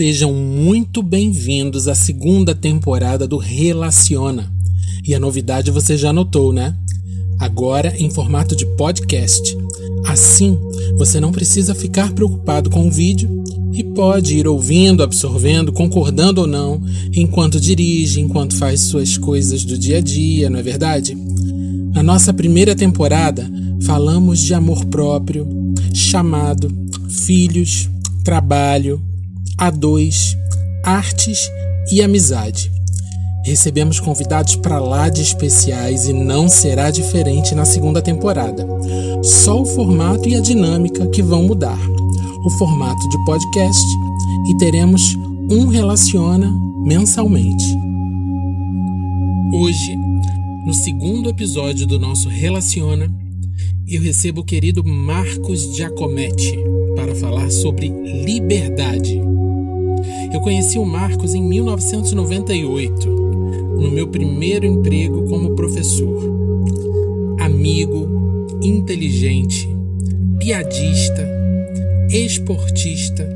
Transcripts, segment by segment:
Sejam muito bem-vindos à segunda temporada do Relaciona. E a novidade você já notou, né? Agora em formato de podcast. Assim, você não precisa ficar preocupado com o vídeo e pode ir ouvindo, absorvendo, concordando ou não, enquanto dirige, enquanto faz suas coisas do dia a dia, não é verdade? Na nossa primeira temporada, falamos de amor próprio, chamado, filhos, trabalho, a dois, artes e amizade. Recebemos convidados para lá de especiais e não será diferente na segunda temporada. Só o formato e a dinâmica que vão mudar. O formato de podcast e teremos um Relaciona mensalmente. Hoje, no segundo episódio do nosso Relaciona, eu recebo o querido Marcos Giacometti para falar sobre liberdade. Eu conheci o Marcos em 1998, no meu primeiro emprego como professor. Amigo, inteligente, piadista, esportista.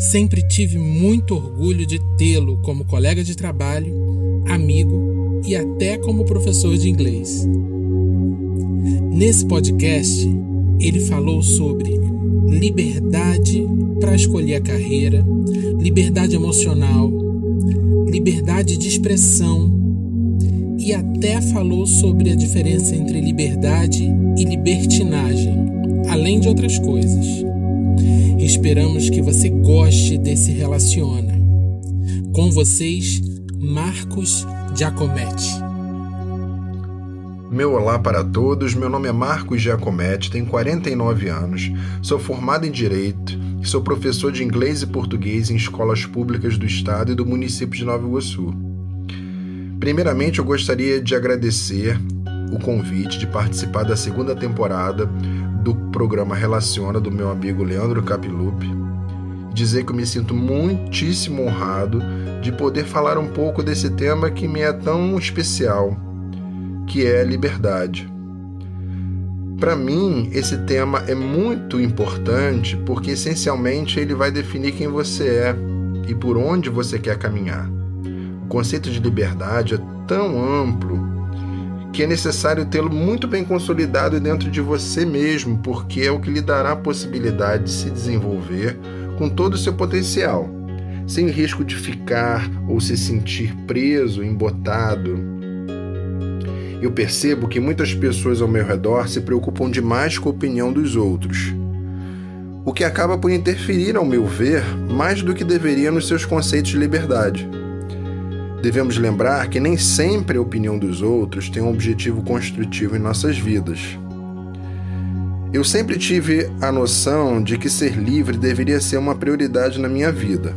Sempre tive muito orgulho de tê-lo como colega de trabalho, amigo e até como professor de inglês. Nesse podcast, ele falou sobre liberdade para escolher a carreira, liberdade emocional, liberdade de expressão e até falou sobre a diferença entre liberdade e libertinagem, além de outras coisas. Esperamos que você goste desse Relaciona. Com vocês, Marcos Giacometti. Meu olá para todos, meu nome é Marcos Giacometti, tenho 49 anos, sou formado em Direito e sou professor de inglês e português em escolas públicas do estado e do município de Nova Iguaçu. Primeiramente, eu gostaria de agradecer o convite de participar da segunda temporada do programa Relaciona do meu amigo Leandro Capilupi. Dizer que eu me sinto muitíssimo honrado de poder falar um pouco desse tema que me é tão especial que é liberdade. Para mim, esse tema é muito importante porque essencialmente ele vai definir quem você é e por onde você quer caminhar. O conceito de liberdade é tão amplo que é necessário tê-lo muito bem consolidado dentro de você mesmo, porque é o que lhe dará a possibilidade de se desenvolver com todo o seu potencial, sem risco de ficar ou se sentir preso, embotado eu percebo que muitas pessoas ao meu redor se preocupam demais com a opinião dos outros, o que acaba por interferir, ao meu ver, mais do que deveria nos seus conceitos de liberdade. Devemos lembrar que nem sempre a opinião dos outros tem um objetivo construtivo em nossas vidas. Eu sempre tive a noção de que ser livre deveria ser uma prioridade na minha vida.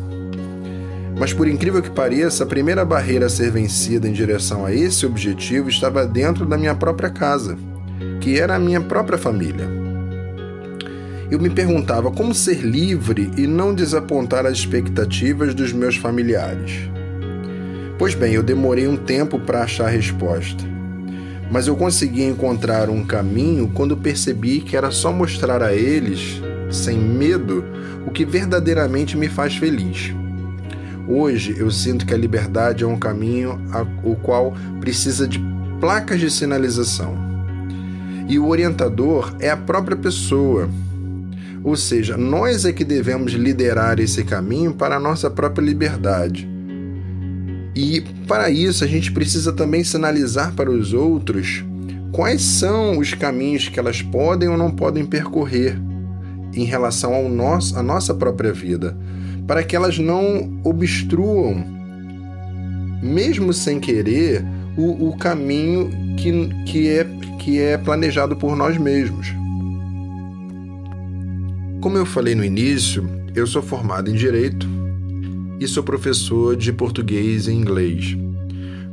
Mas por incrível que pareça, a primeira barreira a ser vencida em direção a esse objetivo estava dentro da minha própria casa, que era a minha própria família. Eu me perguntava como ser livre e não desapontar as expectativas dos meus familiares. Pois bem, eu demorei um tempo para achar a resposta, mas eu consegui encontrar um caminho quando percebi que era só mostrar a eles, sem medo, o que verdadeiramente me faz feliz. Hoje eu sinto que a liberdade é um caminho o qual precisa de placas de sinalização. E o orientador é a própria pessoa. Ou seja, nós é que devemos liderar esse caminho para a nossa própria liberdade. E para isso a gente precisa também sinalizar para os outros quais são os caminhos que elas podem ou não podem percorrer em relação ao nosso, à nossa própria vida para que elas não obstruam, mesmo sem querer, o, o caminho que, que, é, que é planejado por nós mesmos. Como eu falei no início, eu sou formado em Direito e sou professor de português e inglês.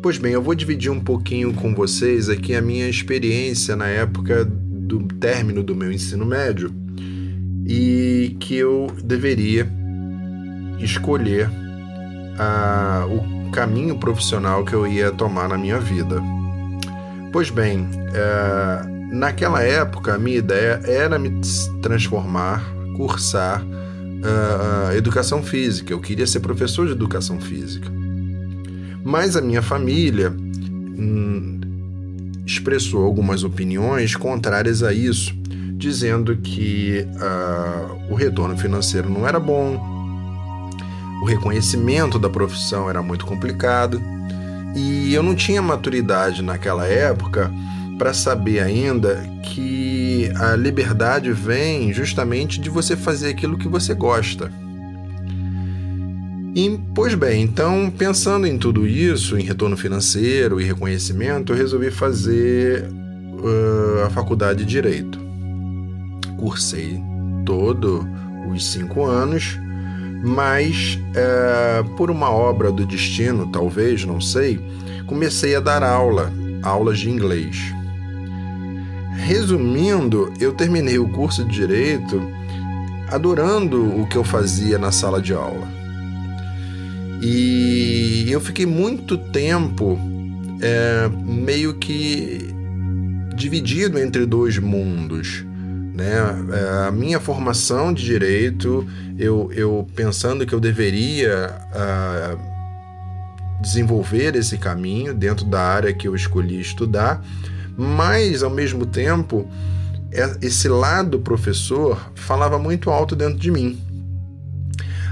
Pois bem, eu vou dividir um pouquinho com vocês aqui a minha experiência na época do término do meu ensino médio e que eu deveria escolher uh, o caminho profissional que eu ia tomar na minha vida. Pois bem, uh, naquela época a minha ideia era me transformar, cursar uh, educação física, eu queria ser professor de educação física. Mas a minha família hum, expressou algumas opiniões contrárias a isso, dizendo que uh, o retorno financeiro não era bom, o reconhecimento da profissão era muito complicado e eu não tinha maturidade naquela época para saber ainda que a liberdade vem justamente de você fazer aquilo que você gosta. E, pois bem, então pensando em tudo isso, em retorno financeiro e reconhecimento, eu resolvi fazer uh, a faculdade de Direito. Cursei todo os cinco anos, mas uh, por uma obra do destino, talvez, não sei, comecei a dar aula, aulas de inglês. Resumindo, eu terminei o curso de Direito adorando o que eu fazia na sala de aula e eu fiquei muito tempo é, meio que dividido entre dois mundos. Né? É, a minha formação de direito, eu, eu pensando que eu deveria uh, desenvolver esse caminho dentro da área que eu escolhi estudar, mas ao mesmo tempo, é, esse lado professor falava muito alto dentro de mim.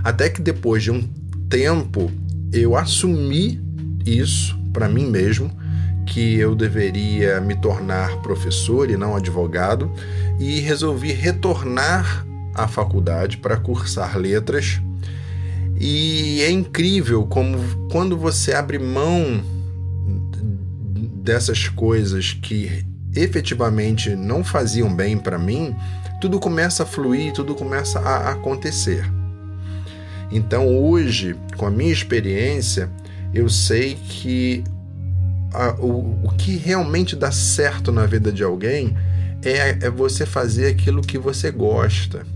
Até que depois de um tempo eu assumi isso para mim mesmo, que eu deveria me tornar professor e não advogado, e resolvi retornar à faculdade para cursar letras. E é incrível como quando você abre mão dessas coisas que efetivamente não faziam bem para mim, tudo começa a fluir, tudo começa a acontecer. Então hoje, com a minha experiência, eu sei que a, o, o que realmente dá certo na vida de alguém é, é você fazer aquilo que você gosta.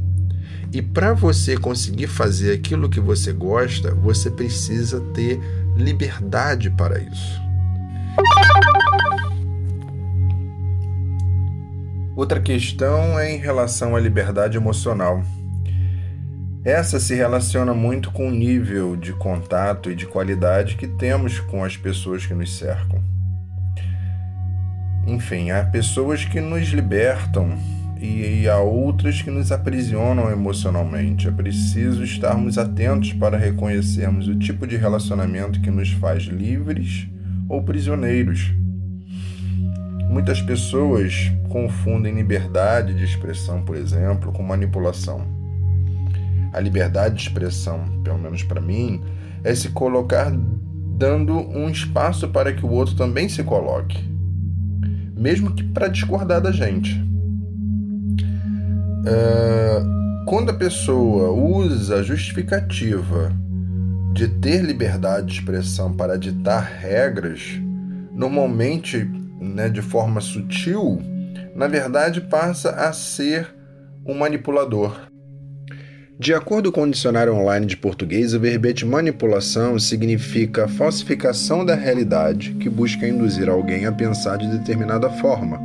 E para você conseguir fazer aquilo que você gosta, você precisa ter liberdade para isso. Outra questão é em relação à liberdade emocional. Essa se relaciona muito com o nível de contato e de qualidade que temos com as pessoas que nos cercam. Enfim, há pessoas que nos libertam e há outras que nos aprisionam emocionalmente. É preciso estarmos atentos para reconhecermos o tipo de relacionamento que nos faz livres ou prisioneiros. Muitas pessoas confundem liberdade de expressão, por exemplo, com manipulação. A liberdade de expressão, pelo menos para mim, é se colocar dando um espaço para que o outro também se coloque, mesmo que para discordar da gente. Uh, quando a pessoa usa a justificativa de ter liberdade de expressão para ditar regras, normalmente né, de forma sutil, na verdade passa a ser um manipulador. De acordo com o dicionário online de português, o verbete manipulação significa falsificação da realidade que busca induzir alguém a pensar de determinada forma,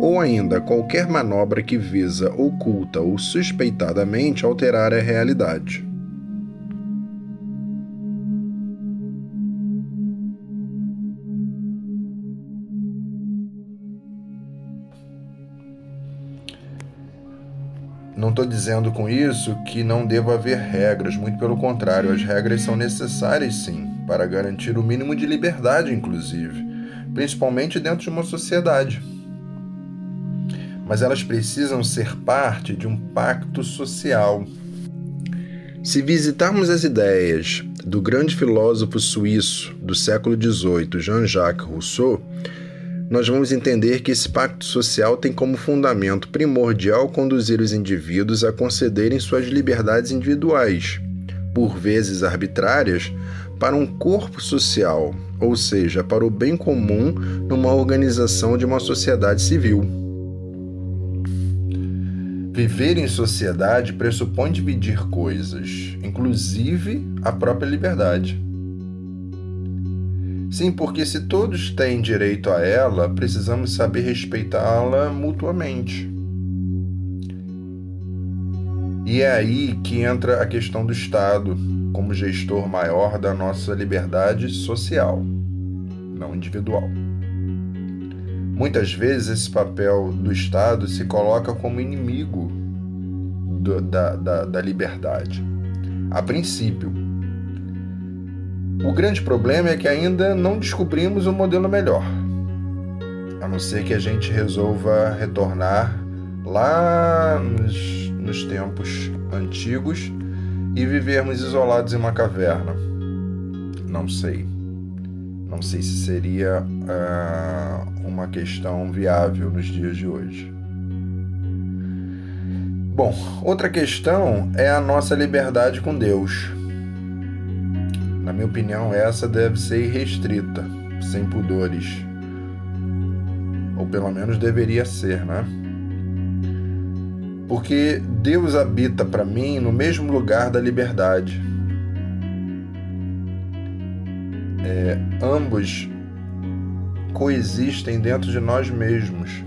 ou ainda qualquer manobra que visa oculta ou suspeitadamente alterar a realidade. Não estou dizendo com isso que não deva haver regras, muito pelo contrário, as regras são necessárias sim, para garantir o mínimo de liberdade, inclusive, principalmente dentro de uma sociedade. Mas elas precisam ser parte de um pacto social. Se visitarmos as ideias do grande filósofo suíço do século XVIII, Jean-Jacques Rousseau, nós vamos entender que esse pacto social tem como fundamento primordial conduzir os indivíduos a concederem suas liberdades individuais, por vezes arbitrárias, para um corpo social, ou seja, para o bem comum numa organização de uma sociedade civil. Viver em sociedade pressupõe dividir coisas, inclusive a própria liberdade. Sim, porque se todos têm direito a ela, precisamos saber respeitá-la mutuamente. E é aí que entra a questão do Estado como gestor maior da nossa liberdade social, não individual. Muitas vezes esse papel do Estado se coloca como inimigo do, da, da, da liberdade. A princípio. O grande problema é que ainda não descobrimos um modelo melhor, a não ser que a gente resolva retornar lá nos, nos tempos antigos e vivermos isolados em uma caverna. Não sei. Não sei se seria uh, uma questão viável nos dias de hoje. Bom, outra questão é a nossa liberdade com Deus. Na minha opinião, essa deve ser irrestrita, sem pudores. Ou pelo menos deveria ser, né? porque Deus habita para mim no mesmo lugar da liberdade. É, ambos coexistem dentro de nós mesmos.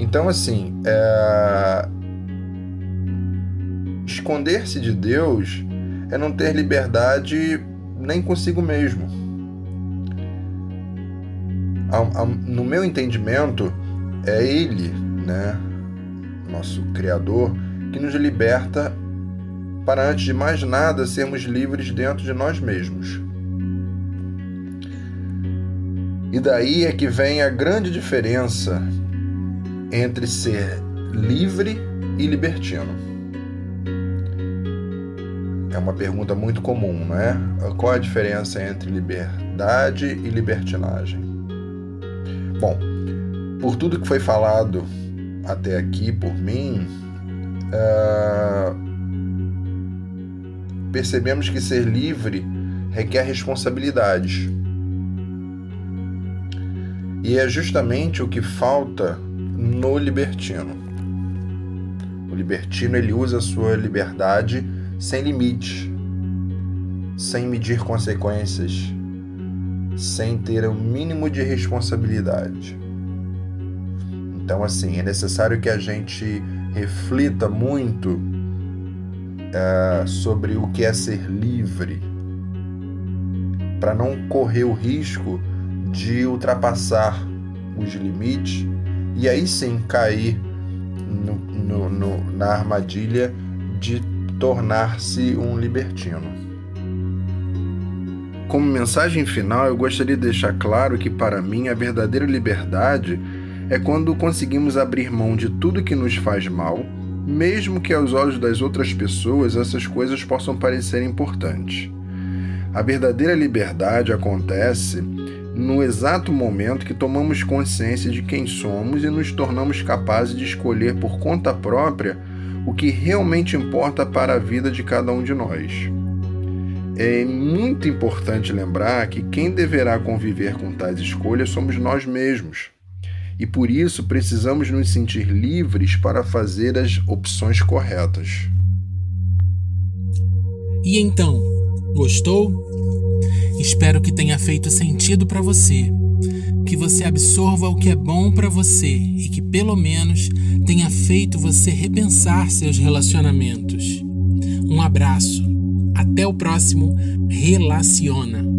Então, assim, é... esconder-se de Deus é não ter liberdade nem consigo mesmo. No meu entendimento, é Ele, né? nosso Criador, que nos liberta para, antes de mais nada, sermos livres dentro de nós mesmos. E daí é que vem a grande diferença entre ser livre e libertino. É uma pergunta muito comum, não é? Qual a diferença entre liberdade e libertinagem? Bom, por tudo que foi falado até aqui por mim, uh, percebemos que ser livre requer responsabilidades. E é justamente o que falta no libertino. O libertino ele usa a sua liberdade sem limite, sem medir consequências, sem ter o mínimo de responsabilidade. Então, assim, é necessário que a gente reflita muito uh, sobre o que é ser livre, para não correr o risco de ultrapassar os limites e aí sim cair no, no, no, na armadilha de tornar-se um libertino. Como mensagem final, eu gostaria de deixar claro que, para mim, a verdadeira liberdade é quando conseguimos abrir mão de tudo que nos faz mal, mesmo que aos olhos das outras pessoas essas coisas possam parecer importantes. A verdadeira liberdade acontece no exato momento que tomamos consciência de quem somos e nos tornamos capazes de escolher por conta própria o que realmente importa para a vida de cada um de nós. É muito importante lembrar que quem deverá conviver com tais escolhas somos nós mesmos e por isso precisamos nos sentir livres para fazer as opções corretas. E então, gostou? Espero que tenha feito sentido para você, que você absorva o que é bom para você e que pelo menos tenha feito você repensar seus relacionamentos. Um abraço. Até o próximo Relaciona.